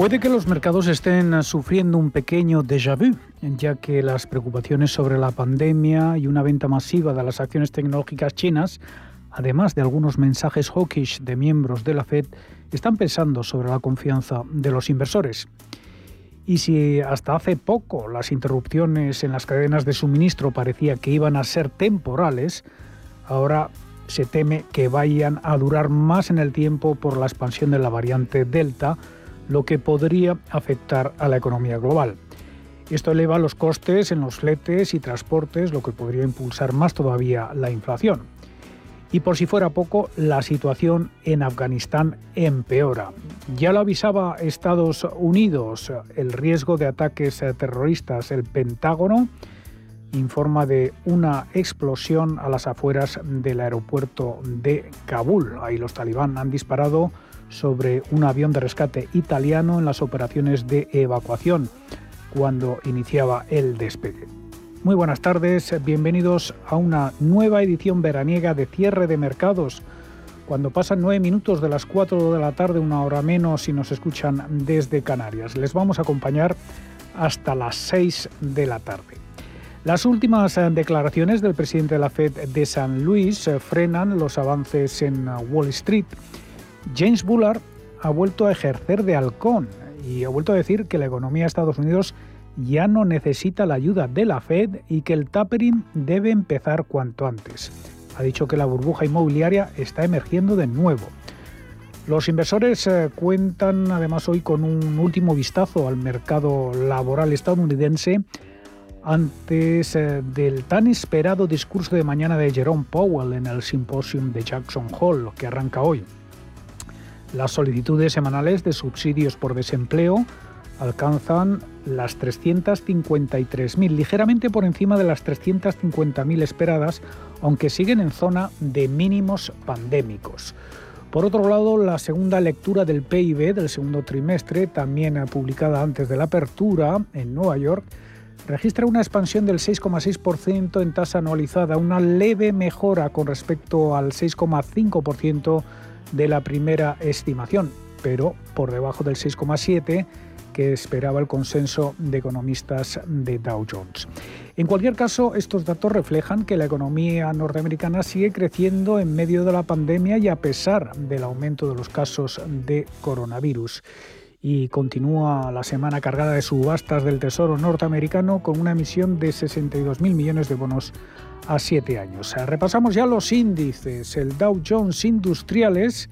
Puede que los mercados estén sufriendo un pequeño déjà vu, ya que las preocupaciones sobre la pandemia y una venta masiva de las acciones tecnológicas chinas, además de algunos mensajes hawkish de miembros de la Fed, están pensando sobre la confianza de los inversores. Y si hasta hace poco las interrupciones en las cadenas de suministro parecía que iban a ser temporales, ahora se teme que vayan a durar más en el tiempo por la expansión de la variante Delta, lo que podría afectar a la economía global. Esto eleva los costes en los fletes y transportes, lo que podría impulsar más todavía la inflación. Y por si fuera poco, la situación en Afganistán empeora. Ya lo avisaba Estados Unidos, el riesgo de ataques terroristas. El Pentágono informa de una explosión a las afueras del aeropuerto de Kabul. Ahí los talibán han disparado sobre un avión de rescate italiano en las operaciones de evacuación cuando iniciaba el despegue. Muy buenas tardes, bienvenidos a una nueva edición veraniega de cierre de mercados. Cuando pasan nueve minutos de las 4 de la tarde, una hora menos, si nos escuchan desde Canarias. Les vamos a acompañar hasta las 6 de la tarde. Las últimas eh, declaraciones del presidente de la Fed de San Luis eh, frenan los avances en eh, Wall Street James Bullard ha vuelto a ejercer de halcón y ha vuelto a decir que la economía de Estados Unidos ya no necesita la ayuda de la Fed y que el tapering debe empezar cuanto antes. Ha dicho que la burbuja inmobiliaria está emergiendo de nuevo. Los inversores eh, cuentan además hoy con un último vistazo al mercado laboral estadounidense antes eh, del tan esperado discurso de mañana de Jerome Powell en el Symposium de Jackson Hole, que arranca hoy. Las solicitudes semanales de subsidios por desempleo alcanzan las 353.000, ligeramente por encima de las 350.000 esperadas, aunque siguen en zona de mínimos pandémicos. Por otro lado, la segunda lectura del PIB del segundo trimestre, también publicada antes de la apertura en Nueva York, registra una expansión del 6,6% en tasa anualizada, una leve mejora con respecto al 6,5% de la primera estimación, pero por debajo del 6,7% que esperaba el consenso de economistas de Dow Jones. En cualquier caso, estos datos reflejan que la economía norteamericana sigue creciendo en medio de la pandemia y a pesar del aumento de los casos de coronavirus y continúa la semana cargada de subastas del Tesoro norteamericano con una emisión de 62.000 millones de bonos a siete años. Repasamos ya los índices. El Dow Jones Industriales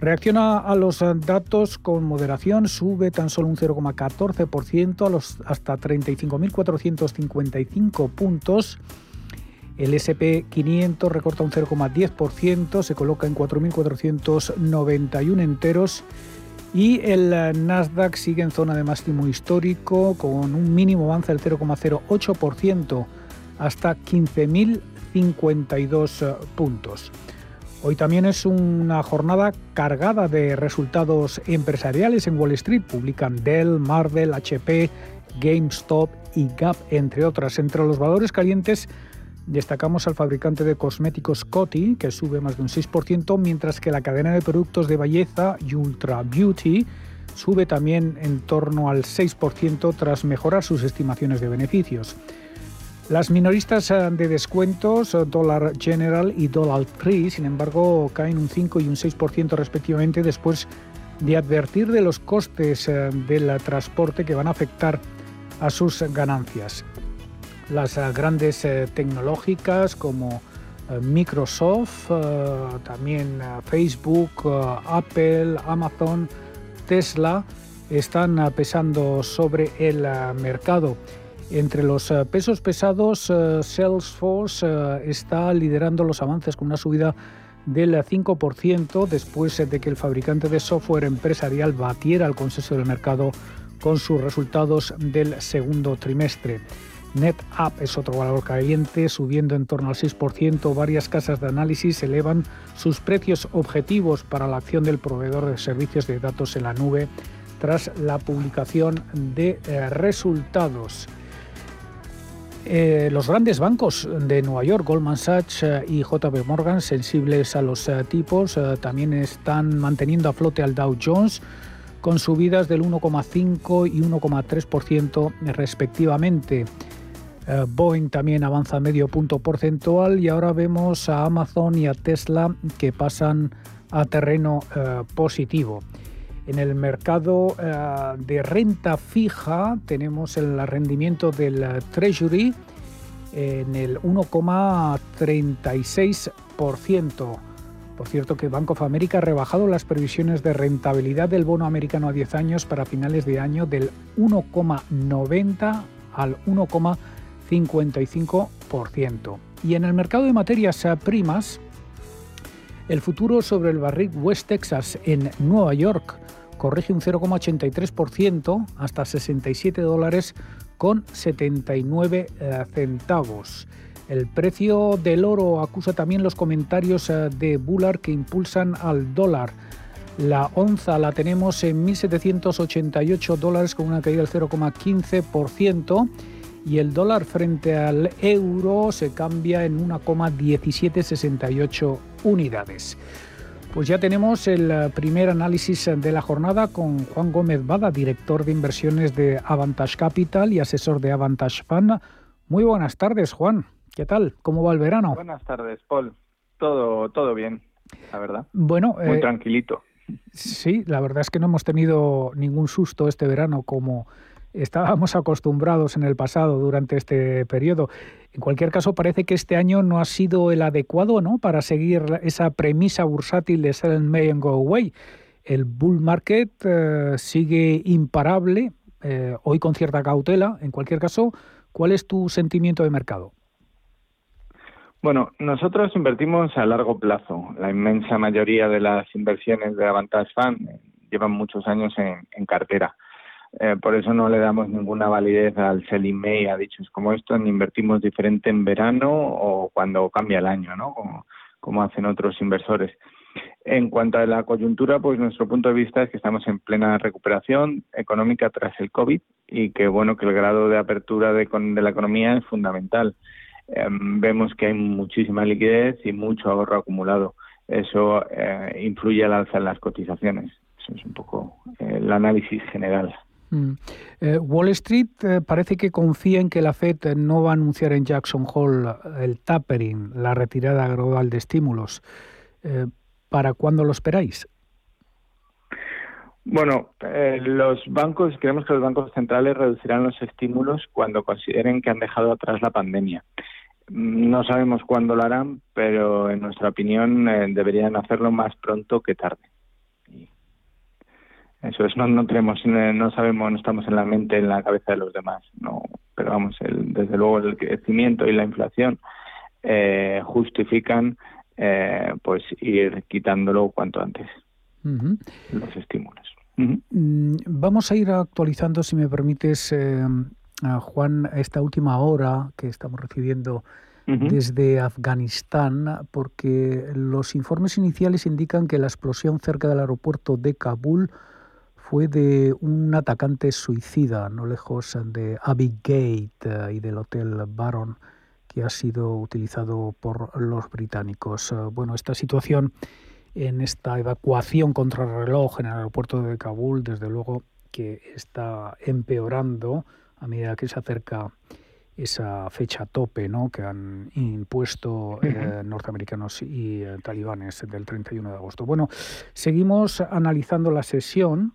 reacciona a los datos con moderación, sube tan solo un 0,14% a los hasta 35.455 puntos. El SP 500 recorta un 0,10%, se coloca en 4.491 enteros y el Nasdaq sigue en zona de máximo histórico con un mínimo avance del 0,08% hasta 15.052 puntos. Hoy también es una jornada cargada de resultados empresariales en Wall Street. Publican Dell, Marvel, HP, GameStop y Gap, entre otras. Entre los valores calientes Destacamos al fabricante de cosméticos Coty, que sube más de un 6%, mientras que la cadena de productos de belleza Ultra Beauty sube también en torno al 6% tras mejorar sus estimaciones de beneficios. Las minoristas eh, de descuentos, eh, Dollar General y Dollar Tree, sin embargo, caen un 5 y un 6% respectivamente después de advertir de los costes eh, del transporte que van a afectar a sus ganancias las eh, grandes eh, tecnológicas como eh, Microsoft, también Facebook, Apple, Amazon, Tesla están pesando sobre el mercado. Entre los pesos pesados, Salesforce está liderando los avances con una subida del 5% después de que el fabricante de software empresarial batiera el consenso del mercado con sus resultados del segundo trimestre. NetApp es otro valor caliente, subiendo en torno al 6%. Varias casas de análisis elevan sus precios objetivos para la acción del proveedor de servicios de datos en la nube tras la publicación de eh, resultados. Eh, los grandes bancos de Nueva York, Goldman Sachs eh, y JP Morgan, sensibles a los tipos, también están manteniendo a flote al Dow Jones con subidas del 1,5 y 1,3% respectivamente. Eh, Boeing también avanza medio punto porcentual y ahora vemos a Amazon y a Tesla que pasan a terreno eh, positivo. En el mercado eh, de renta fija tenemos el rendimiento del Treasury en el 1,36%. Por cierto que Bank of America ha rebajado las previsiones de rentabilidad del bono americano a 10 años para finales de año del 1,90 al 1,30 55%. Y en el mercado de materias primas, el futuro sobre el barril West Texas en Nueva York corrige un 0,83% hasta 67 dólares con 79 eh, centavos. El precio del oro acusa también los comentarios eh, de Bullard que impulsan al dólar. La onza la tenemos en 1.788 dólares con una caída del 0,15% y el dólar frente al euro se cambia en 1,1768 unidades. Pues ya tenemos el primer análisis de la jornada con Juan Gómez Bada, director de inversiones de Avantage Capital y asesor de Avantage Fund. Muy buenas tardes, Juan. ¿Qué tal? ¿Cómo va el verano? Buenas tardes, Paul. Todo, todo bien, la verdad. Bueno, muy eh, tranquilito. Sí, la verdad es que no hemos tenido ningún susto este verano como estábamos acostumbrados en el pasado durante este periodo. En cualquier caso, parece que este año no ha sido el adecuado ¿no? para seguir esa premisa bursátil de sell may and go away. El bull market eh, sigue imparable, eh, hoy con cierta cautela. En cualquier caso, ¿cuál es tu sentimiento de mercado? Bueno, nosotros invertimos a largo plazo. La inmensa mayoría de las inversiones de Avantage Fund llevan muchos años en cartera. Eh, por eso no le damos ninguna validez al selling May a dichos como estos, ni invertimos diferente en verano o cuando cambia el año, ¿no? Como, hacen otros inversores. En cuanto a la coyuntura, pues nuestro punto de vista es que estamos en plena recuperación económica tras el COVID y que bueno que el grado de apertura de, de la economía es fundamental. Em, vemos que hay muchísima liquidez y mucho ahorro acumulado. Eso eh, influye al alza en las cotizaciones. Eso es un poco el análisis general. Mm. Eh, Wall Street eh, parece que confía en que la Fed no va a anunciar en Jackson Hole el tapering, la retirada gradual de estímulos. Eh, ¿Para cuándo lo esperáis? Bueno, los bancos, creemos que los bancos centrales reducirán los estímulos cuando consideren que han dejado atrás la pandemia. Mm, no sabemos cuándo lo harán, pero en nuestra opinión deberían hacerlo más pronto que tarde. Eso es, no, no tenemos, no sabemos, no estamos en la mente, en la cabeza de los demás, no, pero vamos, el, desde luego el crecimiento y la inflación eh, justifican eh, pues ir quitándolo cuanto antes. Los estímulos. Mm, vamos a ir actualizando, si me permites, eh, a Juan, esta última hora que estamos recibiendo desde Afganistán, porque los informes iniciales indican que la explosión cerca del aeropuerto de Kabul fue de un atacante suicida, no lejos de Abbey Gate eh, y del Hotel Baron, que ha sido utilizado por los británicos. Eh, bueno, esta situación en esta evacuación contra el reloj en el aeropuerto de Kabul, desde luego que está empeorando a medida que se acerca esa fecha tope ¿no? que han impuesto eh, norteamericanos y talibanes del 31 de agosto. Bueno, seguimos analizando la sesión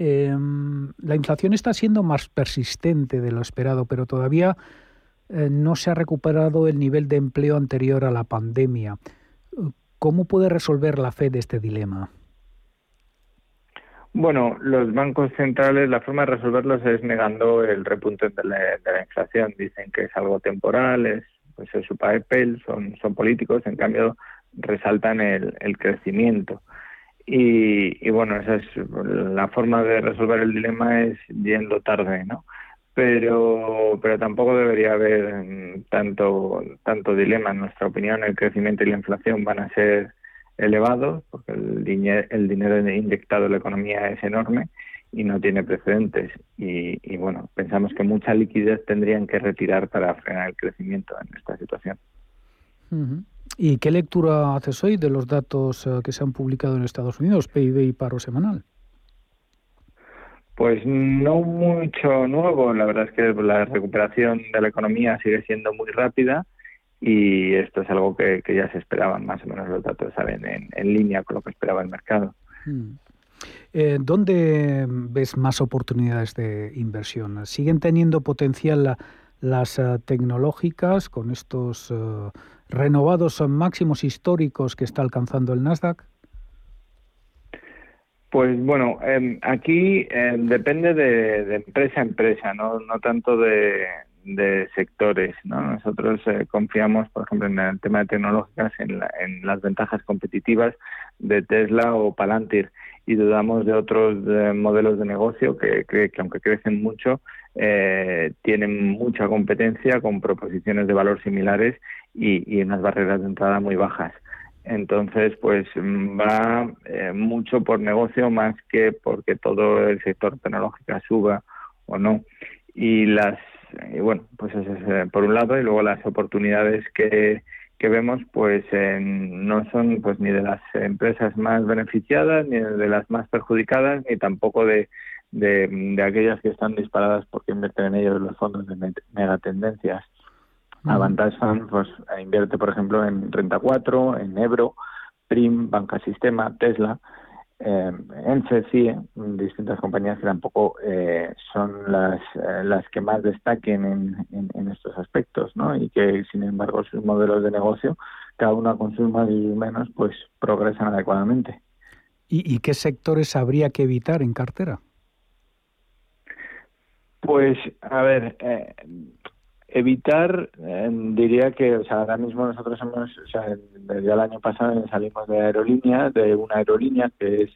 Em, la inflación está siendo más persistente de lo esperado, pero todavía eh, no se ha recuperado el nivel de empleo anterior a la pandemia. ¿Cómo puede resolver la Fed este dilema? Bueno, los bancos centrales, la forma de resolverlos es negando el repunte de la, inflación. Dicen que es algo temporal, es, pues es su papel, son, políticos, en cambio resaltan el crecimiento. Y, bueno, esa es la forma de resolver el dilema es yendo tarde, ¿no? Pero, pero tampoco debería haber tanto, tanto dilema. En nuestra opinión, el crecimiento y la inflación van a ser elevados porque el, dinero, el dinero inyectado en la economía es enorme y no tiene precedentes. Y, bueno, pensamos que mucha liquidez tendrían que retirar para frenar el crecimiento en esta situación. ¿Y qué lectura haces hoy de los datos eh, que se han publicado en Estados Unidos, PIB y paro semanal? Pues no mucho nuevo. La verdad es que la recuperación de la economía sigue siendo muy rápida y esto es algo que, ya se esperaban. Más o menos los datos salen en, línea con lo que esperaba el mercado. Hmm. Eh, ¿Dónde ves más oportunidades de inversión? ¿Siguen teniendo potencial las eh, tecnológicas con estos renovados son máximos históricos que está alcanzando el Nasdaq? Pues bueno, em, aquí em, depende de, empresa a empresa, no, no tanto de, sectores. ¿no? Nosotros eh, confiamos, por ejemplo, en el tema de tecnológicas, en, las ventajas competitivas de Tesla o Palantir y dudamos de otros modelos de negocio que, que, que, aunque crecen mucho, eh, tienen mucha competencia con proposiciones de valor similares y, unas barreras de entrada muy bajas. Entonces, pues va eh, mucho por negocio más que porque todo el sector tecnológico suba o no. Y las, bueno, pues eso es eh, por un lado, y luego las oportunidades que, que vemos, pues no son pues ni de las empresas más beneficiadas, ni de las más perjudicadas, ni tampoco de, de, de aquellas que están disparadas porque invierten en ellos los fondos de megatendencias. Avantage Fund pues, invierte, por ejemplo, en Renta 4, en Ebro, Prim, Banca Sistema, Tesla, eh, en distintas compañías que tampoco eh, son las, eh, las que más destaquen en, en, estos aspectos, ¿no? Y que, sin embargo, sus modelos de negocio, cada una con sus más y menos, pues progresan adecuadamente. ¿Y, ¿Y qué sectores habría que evitar en cartera? Pues, a ver, eh, evitar, eh, diría que, o sea, ahora mismo nosotros hemos, o sea, desde el año pasado salimos de aerolínea, de una aerolínea que es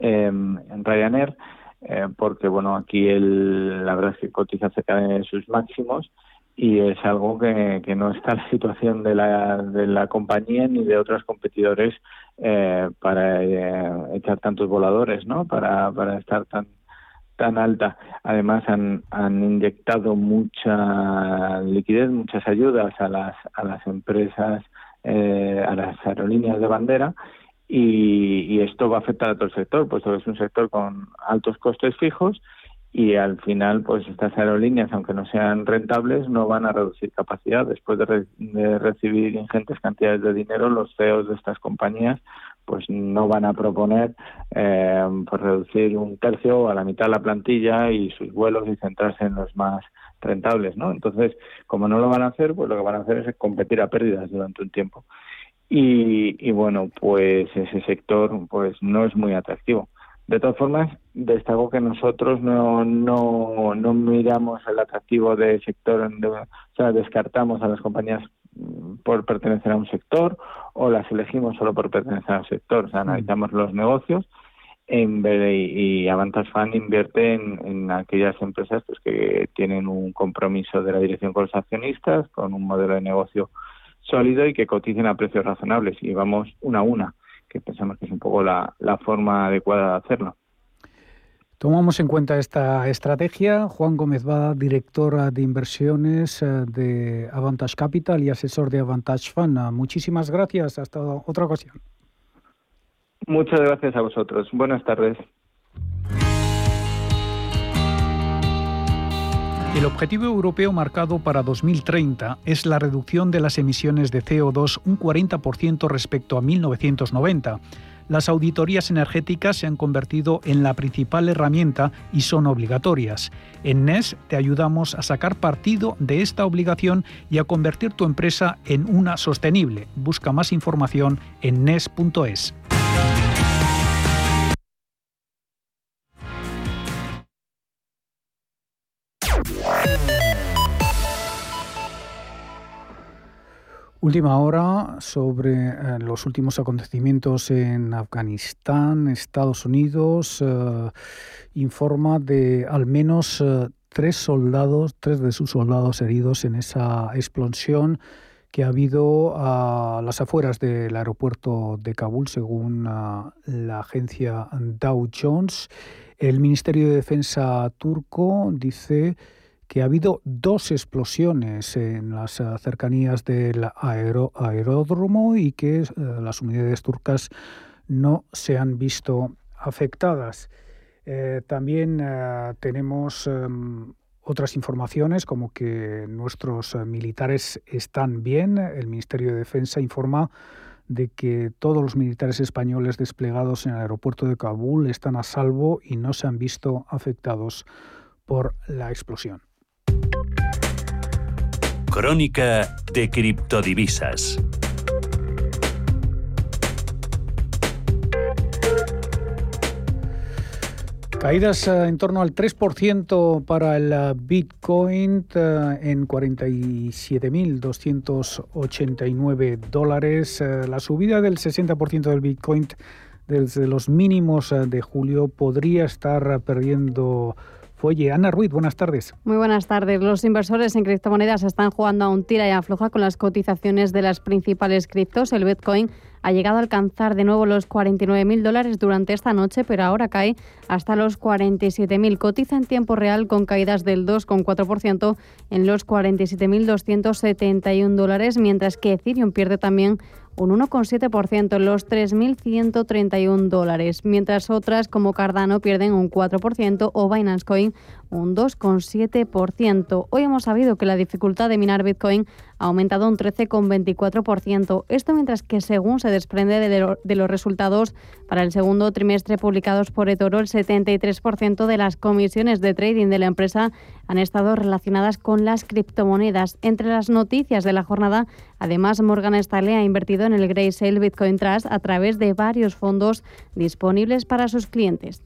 em, en Ryanair, eh, porque, bueno, aquí el, la verdad es que cotiza cerca de sus máximos y es algo que, que no está la situación de la, de la compañía ni de otros competidores para echar tantos voladores, ¿no? Para, para estar tan tan alta. Además han, han inyectado mucha liquidez, muchas ayudas a las, a las empresas, eh, a las aerolíneas de bandera y, esto va a afectar a todo el sector, puesto que es un sector con altos costes fijos y al final pues estas aerolíneas aunque no sean rentables no van a reducir capacidad después de, recibir ingentes cantidades de dinero los CEOs de estas compañías pues no van a proponer eh, pues reducir un tercio o a la mitad la plantilla y sus vuelos y centrarse en los más rentables no entonces como no lo van a hacer pues lo que van a hacer es competir a pérdidas durante un tiempo. Y, y bueno pues ese sector pues no es muy atractivo. De todas formas, destaco que nosotros no, no, no miramos el atractivo del sector, o sea, descartamos a las compañías por pertenecer a un sector o las elegimos solo por pertenecer a un sector. O sea, mm. analizamos los negocios en y, y Avantas Fund invierte en, aquellas empresas pues, que tienen un compromiso de la dirección con los accionistas, con un modelo de negocio sólido y que coticen a precios razonables. Y vamos una a una que pensamos que es un poco la, forma adecuada de hacerlo. Tomamos en cuenta esta estrategia. Juan Gómez va directora de inversiones eh, de Avantage Capital y asesor de Avantage Fund. Muchísimas gracias. Hasta otra ocasión. Muchas gracias a vosotros. Buenas tardes. El objetivo europeo marcado para 2030 es la reducción de las emisiones de CO2 un 40% respecto a 1990. Las auditorías energéticas se han convertido en la principal herramienta y son obligatorias. En NES te ayudamos a sacar partido de esta obligación y a convertir tu empresa en una sostenible. Busca más información en NES.es. Última hora sobre eh, los últimos acontecimientos en Afganistán. Estados Unidos eh, informa de al menos eh, tres soldados, tres de sus soldados heridos en esa explosión que ha habido a las afueras del aeropuerto de Kabul, según la agencia Dow Jones. El Ministerio de Defensa turco dice que ha habido dos explosiones en las eh, cercanías del aeródromo y que eh, las unidades turcas no se han visto afectadas. Eh, también tenemos em, otras informaciones como que nuestros militares están bien. El Ministerio de Defensa informa de que todos los militares españoles desplegados en el aeropuerto de Kabul están a salvo y no se han visto afectados por la explosión. Crónica de criptodivisas. Caídas eh, en torno al 3% para el eh, Bitcoin eh, en 47.289 dólares. La subida del 60% del Bitcoin desde los mínimos de julio podría estar perdiendo Oye, Ana Ruiz, buenas tardes. Muy buenas tardes. Los inversores en criptomonedas están jugando a un tira y afloja con las cotizaciones de las principales criptos. El Bitcoin ha llegado a alcanzar de nuevo los 49.000 dólares durante esta noche, pero ahora cae hasta los 47.000. Cotiza en tiempo real con caídas del 2,4% en los 47.271 dólares, mientras que Ethereum pierde también un 1,7% en los 3.131 dólares, mientras otras como Cardano pierden un 4% o Binance Coin un 2,7%. Hoy hemos sabido que la dificultad de minar Bitcoin ha aumentado un 13,24%. Esto mientras que según se desprende de, los resultados para el segundo trimestre publicados por eToro, el 73% de las comisiones de trading de la empresa han estado relacionadas con las criptomonedas. Entre las noticias de la jornada, además, Morgan Stanley ha invertido en el Graysale Bitcoin Trust a través de varios fondos disponibles para sus clientes.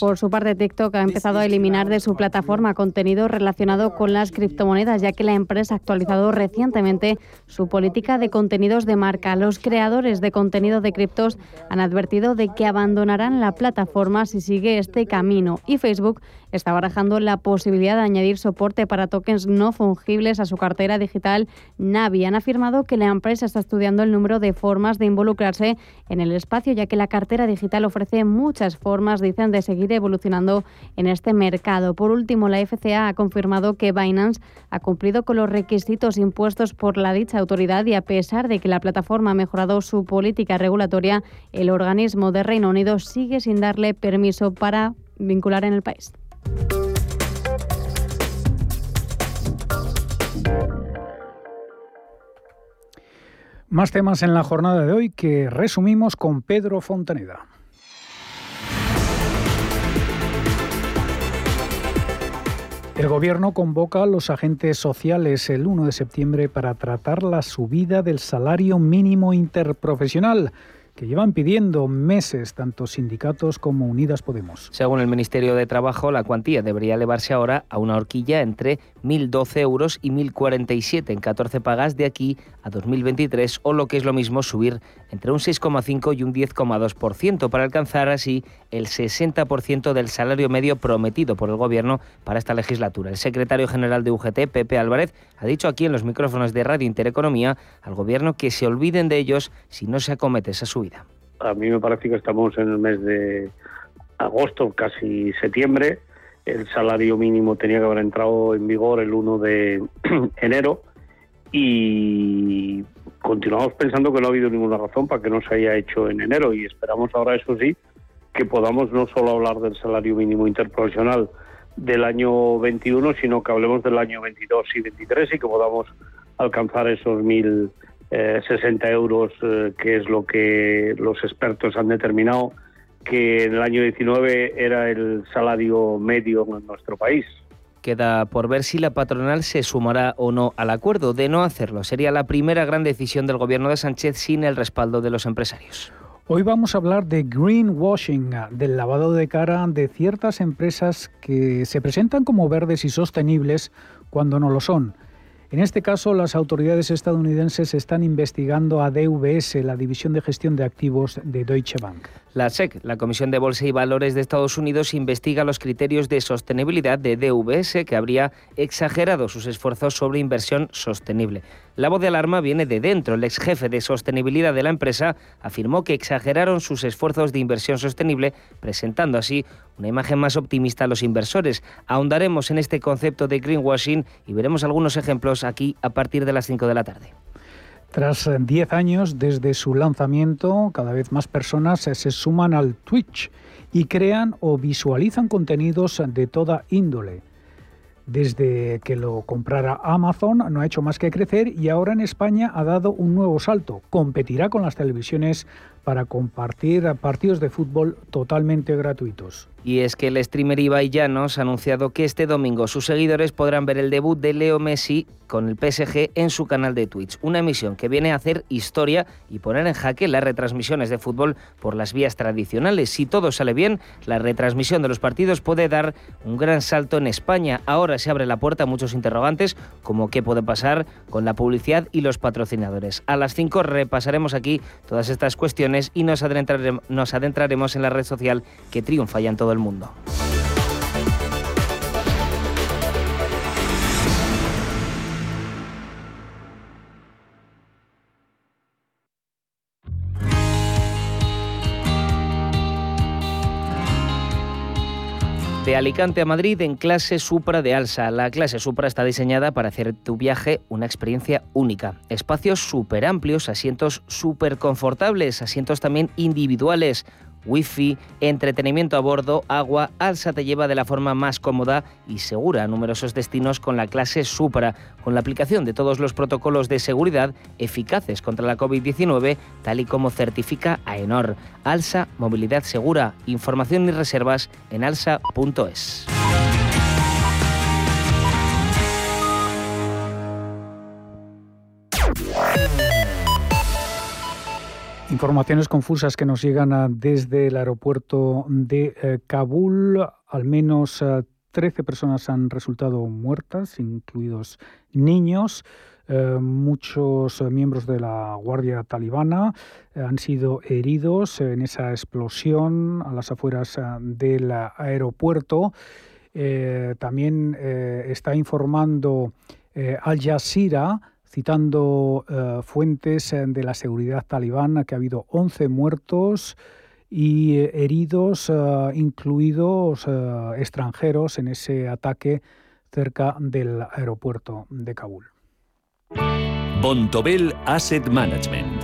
Por su parte, TikTok ha empezado a eliminar de su plataforma contenido relacionado con las criptomonedas, ya que la empresa ha actualizado recientemente su política de contenidos de marca. Los creadores de contenido de criptos han advertido de que abandonarán la plataforma si sigue este camino y Facebook está barajando la posibilidad de añadir soporte para tokens no fungibles a su cartera digital Navi. Han afirmado que la empresa está estudiando el número de formas de involucrarse en el espacio, ya que la cartera digital ofrece muchas formas, dicen, de seguir evolucionando en este mercado. Por último, la FCA ha confirmado que Binance ha cumplido con los requisitos impuestos por la dicha autoridad y a pesar de que la plataforma ha mejorado su política regulatoria, el organismo de Reino Unido sigue sin darle permiso para vincular en el país. Más temas en la jornada de hoy que resumimos con Pedro Fontaneda. El Gobierno convoca a los agentes sociales el 1 de septiembre para tratar la subida del salario mínimo interprofesional que llevan pidiendo meses tanto sindicatos como Unidas Podemos. Según el Ministerio de Trabajo, la cuantía debería elevarse ahora a una horquilla entre 1.012 euros y 1.047 en 14 pagas de aquí a 2023 o lo que es lo mismo subir entre un 6,5 y un 10,2% para alcanzar así el 60% del salario medio prometido por el Gobierno para esta legislatura. El secretario general de UGT, Pepe Álvarez, ha dicho aquí en los micrófonos de Radio Intereconomía al Gobierno que se olviden de ellos si no se acomete esa subida. A mí me parece que estamos en el mes de agosto, casi septiembre. El salario mínimo tenía que haber entrado en vigor el 1 de enero y continuamos pensando que no ha habido ninguna razón para que no se haya hecho en enero y esperamos ahora, eso sí, que podamos no solo hablar del salario mínimo interprofesional del año 21, sino que hablemos del año 22 y 23 y que podamos alcanzar esos mil 60 eh, euros, eh, que es lo que los expertos han determinado que en el año 19 era el salario medio en nuestro país. Queda por ver si la patronal se sumará o no al acuerdo. De no hacerlo, sería la primera gran decisión del gobierno de Sánchez sin el respaldo de los empresarios. Hoy vamos a hablar de greenwashing, del lavado de cara de ciertas empresas que se presentan como verdes y sostenibles cuando no lo son. En este caso, las autoridades estadounidenses están investigando a DVS, la División de Gestión de Activos de Deutsche Bank. La SEC, la Comisión de Bolsa y Valores de Estados Unidos, investiga los criterios de sostenibilidad de DVS, que habría exagerado sus esfuerzos sobre inversión sostenible. La voz de alarma viene de dentro. El ex jefe de sostenibilidad de la empresa afirmó que exageraron sus esfuerzos de inversión sostenible, presentando así una imagen más optimista a los inversores. Ahondaremos en este concepto de greenwashing y veremos algunos ejemplos aquí a partir de las 5 de la tarde. Tras 10 años desde su lanzamiento, cada vez más personas se suman al Twitch y crean o visualizan contenidos de toda índole desde que lo comprara Amazon no ha hecho más que crecer y ahora en España ha dado un nuevo salto. Competirá con las televisiones para compartir partidos de fútbol totalmente gratuitos. Y es que el streamer Ibai Llanos ha anunciado que este domingo sus seguidores podrán ver el debut de Leo Messi con el PSG en su canal de Twitch. Una emisión que viene a hacer historia y poner en jaque las retransmisiones de fútbol por las vías tradicionales. Si todo sale bien, la retransmisión de los partidos puede dar un gran salto en España. Ahora se abre la puerta a muchos interrogantes, como qué puede pasar con la publicidad y los patrocinadores. A las 5 repasaremos aquí todas estas cuestiones y nos adentraremos en la red social que triunfa ya en todo el mundo. De Alicante a Madrid en clase Supra de Alsa. La clase Supra está diseñada para hacer tu viaje una experiencia única. Espacios súper amplios, asientos súper confortables, asientos también individuales, wifi, entretenimiento a bordo, agua, Alsa te lleva de la forma más cómoda y segura a numerosos destinos con la clase Supra, con la aplicación de todos los protocolos de seguridad eficaces contra la COVID-19, tal y como certifica AENOR. Alsa, movilidad segura. Información y reservas en alsa.es. Informaciones confusas que nos llegan desde el aeropuerto de eh, Kabul. Al menos 13 eh, personas han resultado muertas, incluidos niños. Eh, muchos miembros de la Guardia Talibana han sido heridos en esa explosión a las afueras del aeropuerto. también está informando Al Jazeera citando fuentes de la seguridad talibán que ha habido 11 muertos y heridos, incluidos extranjeros, en ese ataque cerca del aeropuerto de Kabul. Bontobel Asset Management.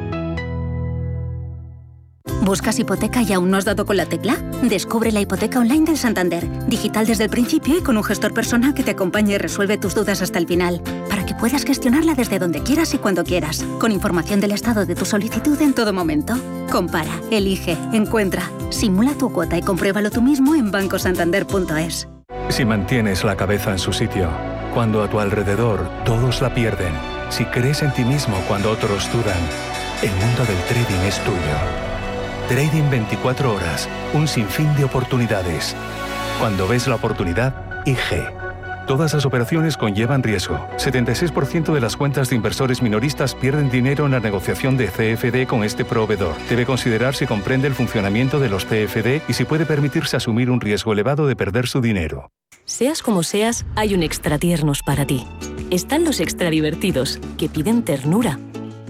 ¿Buscas hipoteca y aún no has dado con la tecla? Descubre la hipoteca online del Santander, digital desde el principio y con un gestor personal que te acompañe y resuelve tus dudas hasta el final, para que puedas gestionarla desde donde quieras y cuando quieras, con información del estado de tu solicitud en todo momento. Compara, elige, encuentra, simula tu cuota y compruébalo tú mismo en bancosantander.es. Si mantienes la cabeza en su sitio, cuando a tu alrededor todos la pierden, si crees en ti mismo cuando otros dudan, el mundo del trading es tuyo. Trading 24 horas, un sinfín de oportunidades. Cuando ves la oportunidad, IG. Todas las operaciones conllevan riesgo. 76% de las cuentas de inversores minoristas pierden dinero en la negociación de CFD con este proveedor. Debe considerar si comprende el funcionamiento de los CFD y si puede permitirse asumir un riesgo elevado de perder su dinero. Seas como seas, hay un extra tiernos para ti. Están los extra divertidos, que piden ternura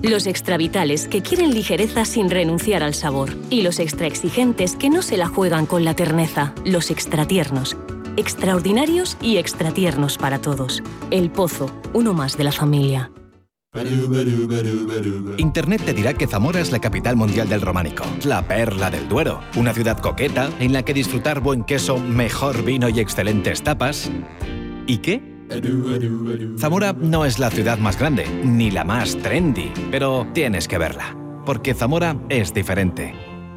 los extravitales que quieren ligereza sin renunciar al sabor. Y los extra exigentes que no se la juegan con la terneza. Los extratiernos. Extraordinarios y extratiernos para todos. El Pozo, uno más de la familia. Internet te dirá que Zamora es la capital mundial del románico, la perla del Duero, una ciudad coqueta en la que disfrutar buen queso, mejor vino y excelentes tapas. ¿Y qué? Zamora no es la ciudad más grande, ni la más trendy, pero tienes que verla, porque Zamora es diferente.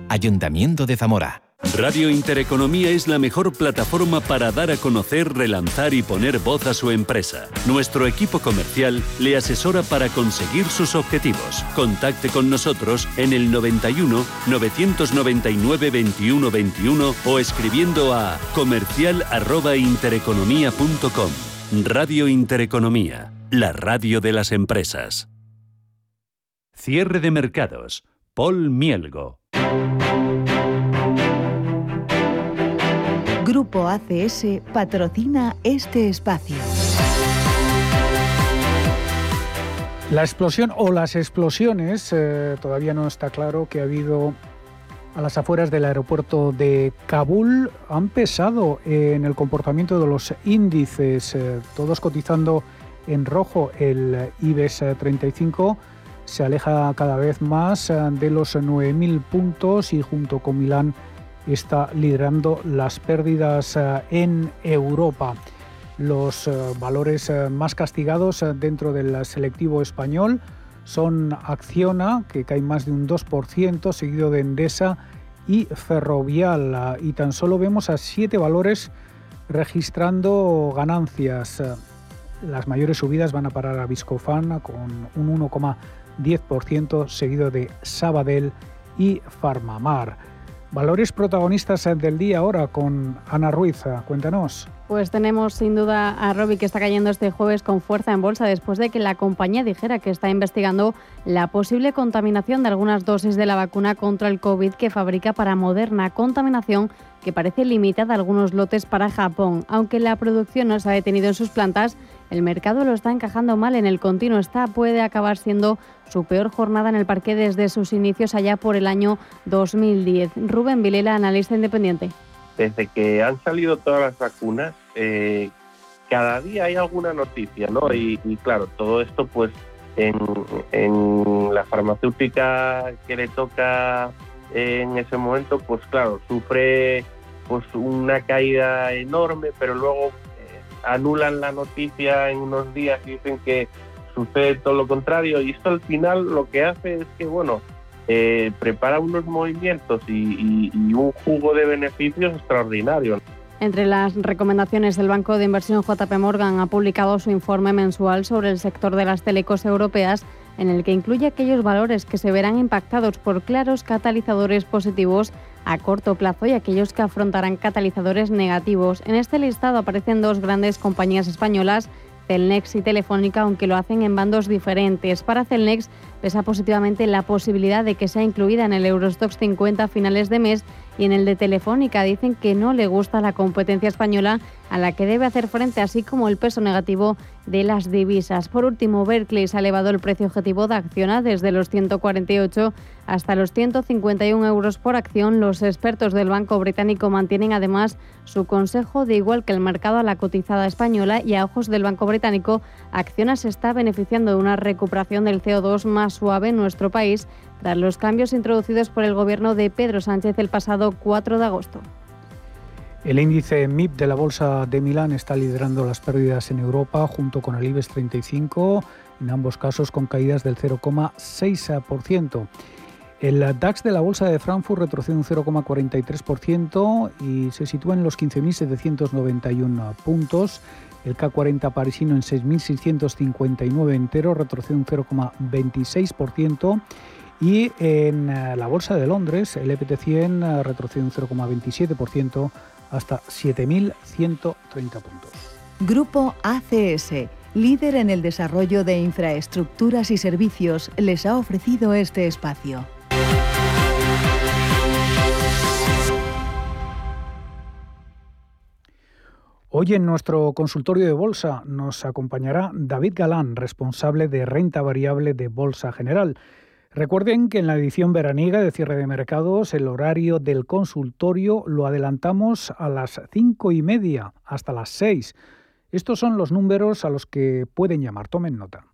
Ayuntamiento de Zamora. Radio Intereconomía es la mejor plataforma para dar a conocer, relanzar y poner voz a su empresa. Nuestro equipo comercial le asesora para conseguir sus objetivos. Contacte con nosotros en el 91 999 21 21 o escribiendo a comercial@intereconomía.com. Radio Intereconomía, la radio de las empresas. Cierre de mercados. Paul Mielgo. Grupo ACS patrocina este espacio. La explosión o las explosiones, eh, todavía no está claro que ha habido a las afueras del aeropuerto de Kabul han pesado en el comportamiento de los índices, eh, todos cotizando en rojo. El IBEX 35 se aleja cada vez más eh, de los 9.000 puntos y junto con Milán está liderando las pérdidas eh, en Europa. Los valores más castigados dentro del selectivo español son Acciona, que cae más de un 2%, seguido de Endesa y Ferrovial. Y tan solo vemos a siete valores registrando ganancias. Las mayores subidas van a parar a Viscofan con un 1,10%, seguido de Sabadell y Farmamar. Valores protagonistas del día ahora con Ana Ruiz. Cuéntanos. Pues tenemos sin duda a Robbie que está cayendo este jueves con fuerza en bolsa después de que la compañía dijera que está investigando la posible contaminación de algunas dosis de la vacuna contra el COVID que fabrica para Moderna, contaminación que parece limitada a algunos lotes para Japón. Aunque la producción no se ha detenido en sus plantas, el mercado lo está encajando mal en el continuo. Esta puede acabar siendo su peor jornada en el parque desde sus inicios allá por el año 2010. Rubén Vilela, analista independiente desde que han salido todas las vacunas, eh, cada día hay alguna noticia, ¿no? Y, claro, todo esto pues en, la farmacéutica que le toca en ese momento, pues claro, sufre pues una caída enorme, pero luego eh, anulan la noticia en unos días y dicen que sucede todo lo contrario y esto al final lo que hace es que, bueno, eh, prepara unos movimientos y, un jugo de beneficios extraordinarios. Entre las recomendaciones del Banco de Inversión JP Morgan ha publicado su informe mensual sobre el sector de las telecos europeas en el que incluye aquellos valores que se verán impactados por claros catalizadores positivos a corto plazo y aquellos que afrontarán catalizadores negativos. En este listado aparecen dos grandes compañías españolas Celnex y Telefónica, aunque lo hacen en bandos diferentes. Para Celnex pesa positivamente la posibilidad de que sea incluida en el Eurostox 50 a finales de mes y en el de Telefónica dicen que no le gusta la competencia española a la que debe hacer frente, así como el peso negativo de las divisas. Por último, Berkeley ha elevado el precio objetivo de Acciona desde los 148 hasta los 151 euros por acción. Los expertos del Banco Británico mantienen además su consejo de igual que el mercado a la cotizada española y a ojos del Banco Británico, Acciona se está beneficiando de una recuperación del CO2 más suave en nuestro país tras los cambios introducidos por el gobierno de Pedro Sánchez el pasado 4 de agosto. El índice MIP de la Bolsa de Milán está liderando las pérdidas en Europa junto con el IBEX 35, en ambos casos con caídas del 0,6%. El DAX de la Bolsa de Frankfurt retrocede un 0,43% y se sitúa en los 15.791 puntos. El K40 parisino en 6.659 enteros retrocede un 0,26%. Y en eh, la Bolsa de Londres, el EPT100 eh, retrocede un 0,27% hasta 7.130 puntos. Grupo ACS, líder en el desarrollo de infraestructuras y servicios, les ha ofrecido este espacio. Hoy en nuestro consultorio de bolsa nos acompañará David Galán, responsable de renta variable de Bolsa General. Recuerden que en la edición veraniega de cierre de mercados el horario del consultorio lo adelantamos a las cinco y media hasta las seis. Estos son los números a los que pueden llamar. Tomen nota.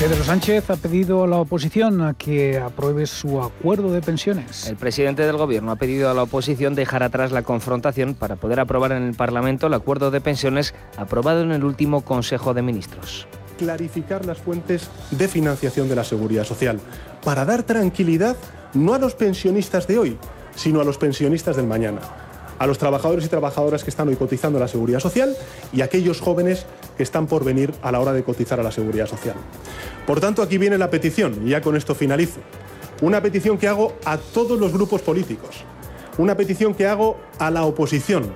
Pedro Sánchez ha pedido a la oposición a que apruebe su acuerdo de pensiones. El presidente del Gobierno ha pedido a la oposición dejar atrás la confrontación para poder aprobar en el Parlamento el acuerdo de pensiones aprobado en el último Consejo de Ministros. Clarificar las fuentes de financiación de la seguridad social para dar tranquilidad no a los pensionistas de hoy, sino a los pensionistas del mañana a los trabajadores y trabajadoras que están hoy cotizando a la seguridad social y a aquellos jóvenes que están por venir a la hora de cotizar a la seguridad social. Por tanto, aquí viene la petición, y ya con esto finalizo. Una petición que hago a todos los grupos políticos, una petición que hago a la oposición,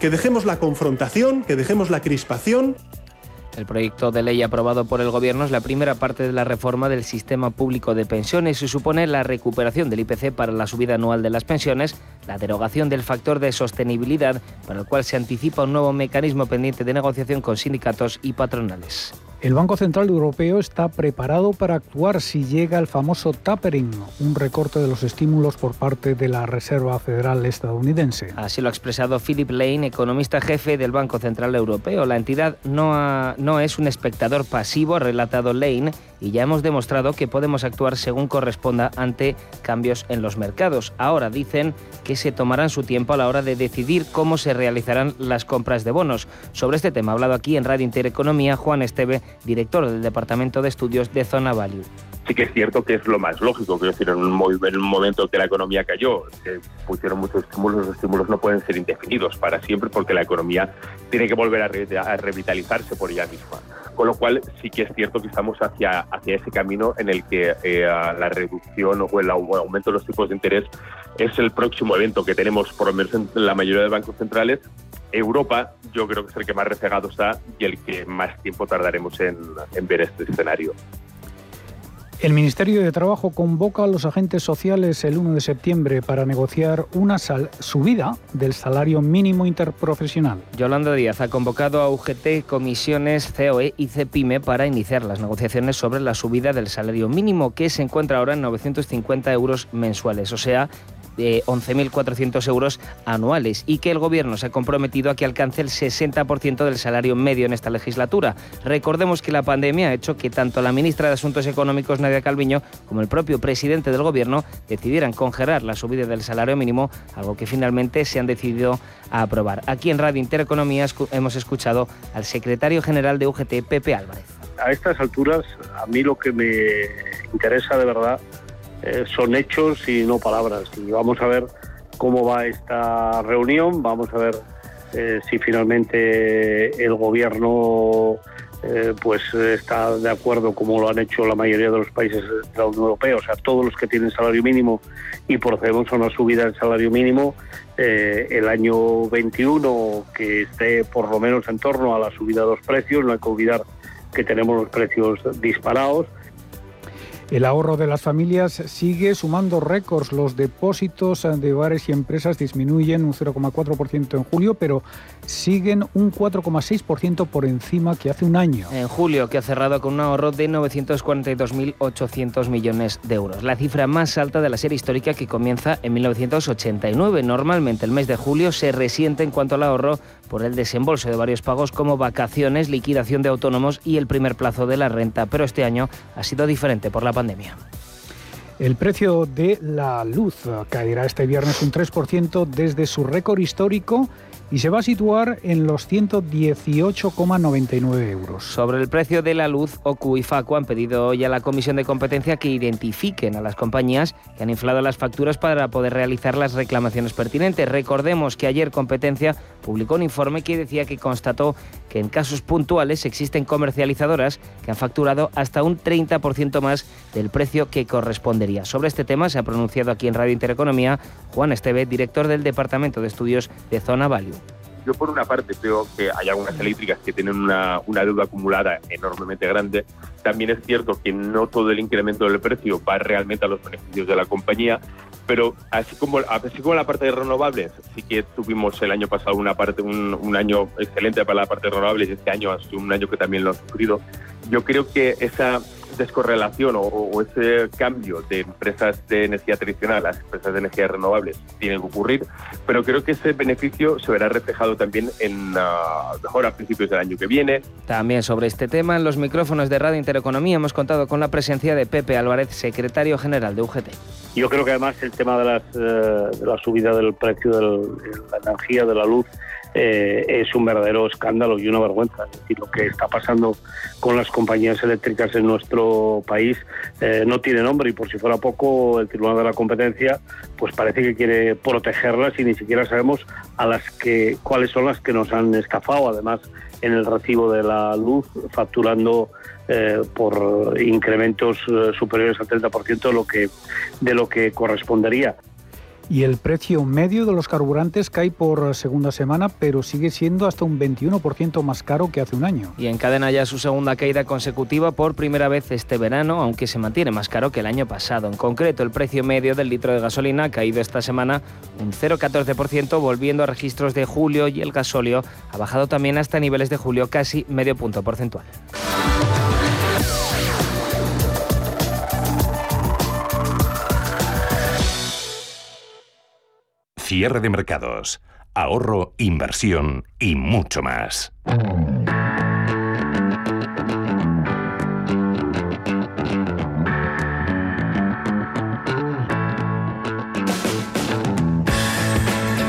que dejemos la confrontación, que dejemos la crispación. El proyecto de ley aprobado por el Gobierno es la primera parte de la reforma del sistema público de pensiones y supone la recuperación del IPC para la subida anual de las pensiones, la derogación del factor de sostenibilidad, para el cual se anticipa un nuevo mecanismo pendiente de negociación con sindicatos y patronales. El Banco Central Europeo está preparado para actuar si llega el famoso tapering, un recorte de los estímulos por parte de la Reserva Federal estadounidense. Así lo ha expresado Philip Lane, economista jefe del Banco Central Europeo. La entidad no, no es un espectador pasivo, ha relatado Lane, y ya hemos demostrado que podemos actuar según corresponda ante cambios en los mercados. Ahora dicen que se tomarán su tiempo a la hora de decidir cómo se realizarán las compras de bonos. Sobre este tema ha hablado aquí en Radio Intereconomía Juan Esteve, director del Departamento de Estudios de Zona Value sí que es cierto que es lo más lógico, quiero decir, en un, en momento que la economía cayó, se pusieron muchos estímulos, los estímulos no pueden ser indefinidos para siempre porque la economía tiene que volver a, revitalizarse por ella misma. Con lo cual sí que es cierto que estamos hacia, hacia ese camino en el que eh, la reducción o el aumento de los tipos de interés es el próximo evento que tenemos, por lo menos en la mayoría de bancos centrales, Europa yo creo que es el que más rezagado está y el que más tiempo tardaremos en ver este escenario. El Ministerio de Trabajo convoca a los agentes sociales el 1 de septiembre para negociar una subida del salario mínimo interprofesional. Yolanda Díaz ha convocado a UGT, comisiones, COE y CEPIME para iniciar las negociaciones sobre la subida del salario mínimo que se encuentra ahora en 950 euros mensuales, o sea, de 11.400 euros anuales y que el Gobierno se ha comprometido a que alcance el 60% del salario medio en esta legislatura. Recordemos que la pandemia ha hecho que tanto la ministra de Asuntos Económicos, Nadia Calviño, como el propio presidente del Gobierno decidieran congelar la subida del salario mínimo, algo que finalmente se han decidido a aprobar. Aquí en Radio Intereconomía hemos escuchado al secretario general de UGT, Pepe Álvarez. A estas alturas, a mí lo que me interesa de verdad eh, son hechos y no palabras. Y vamos a ver cómo va esta reunión, vamos a ver eh, si finalmente el gobierno eh, pues está de acuerdo como lo han hecho la mayoría de los países de la Unión Europea, o sea, todos los que tienen salario mínimo y procedemos a una subida del salario mínimo el año 21 que esté por lo menos en torno a la subida de los precios, no hay que olvidar que tenemos los precios disparados el ahorro de las familias sigue sumando récords. Los depósitos de bares y empresas disminuyen un 0,4% en julio, pero siguen un 4,6% por encima que hace un año. En julio, que ha cerrado con un ahorro de 942.800 millones de euros, la cifra más alta de la serie histórica que comienza en 1989. Normalmente el mes de julio se resiente en cuanto al ahorro por el desembolso de varios pagos como vacaciones, liquidación de autónomos y el primer plazo de la renta, pero este año ha sido diferente por la pandemia. El precio de la luz caerá este viernes un 3% desde su récord histórico y se va a situar en los 118,99 euros. Sobre el precio de la luz, OCU y FACU han pedido hoy a la Comisión de Competencia que identifiquen a las compañías que han inflado las facturas para poder realizar las reclamaciones pertinentes. Recordemos que ayer Competencia publicó un informe que decía que constató que en casos puntuales existen comercializadoras que han facturado hasta un 30% más del precio que correspondería. Sobre este tema se ha pronunciado aquí en Radio Intereconomía Juan Esteve, director del Departamento de Estudios de Zona Value. Yo por una parte creo que hay algunas eléctricas que tienen una, una, deuda acumulada enormemente grande. También es cierto que no todo el incremento del precio va realmente a los beneficios de la compañía, pero así como, así como la parte de renovables, sí que tuvimos el año pasado una parte, un, un año excelente para la parte de renovables y este año ha sido un año que también lo ha sufrido. Yo creo que esa descorrelación o, ese cambio de empresas de energía tradicional a las empresas de energía renovables tiene que ocurrir, pero creo que ese beneficio se verá reflejado también en uh, mejor a principios del año que viene. También sobre este tema, en los micrófonos de Radio Intereconomía hemos contado con la presencia de Pepe Álvarez, secretario general de UGT. Yo creo que además el tema de, las, eh, de la subida del precio de la energía, de la luz, eh, es un verdadero escándalo y una vergüenza. Es decir, lo que está pasando con las compañías eléctricas en nuestro país eh, no tiene nombre y por si fuera poco el Tribunal de la Competencia pues parece que quiere protegerlas y ni siquiera sabemos a las que cuáles son las que nos han estafado además en el recibo de la luz facturando eh, por incrementos superiores al 30% de lo que de lo que correspondería y el precio medio de los carburantes cae por segunda semana, pero sigue siendo hasta un 21% más caro que hace un año. Y encadena ya su segunda caída consecutiva por primera vez este verano, aunque se mantiene más caro que el año pasado. En concreto, el precio medio del litro de gasolina ha caído esta semana un 0,14%, volviendo a registros de julio y el gasóleo ha bajado también hasta niveles de julio casi medio punto porcentual. Cierre de mercados, ahorro, inversión y mucho más.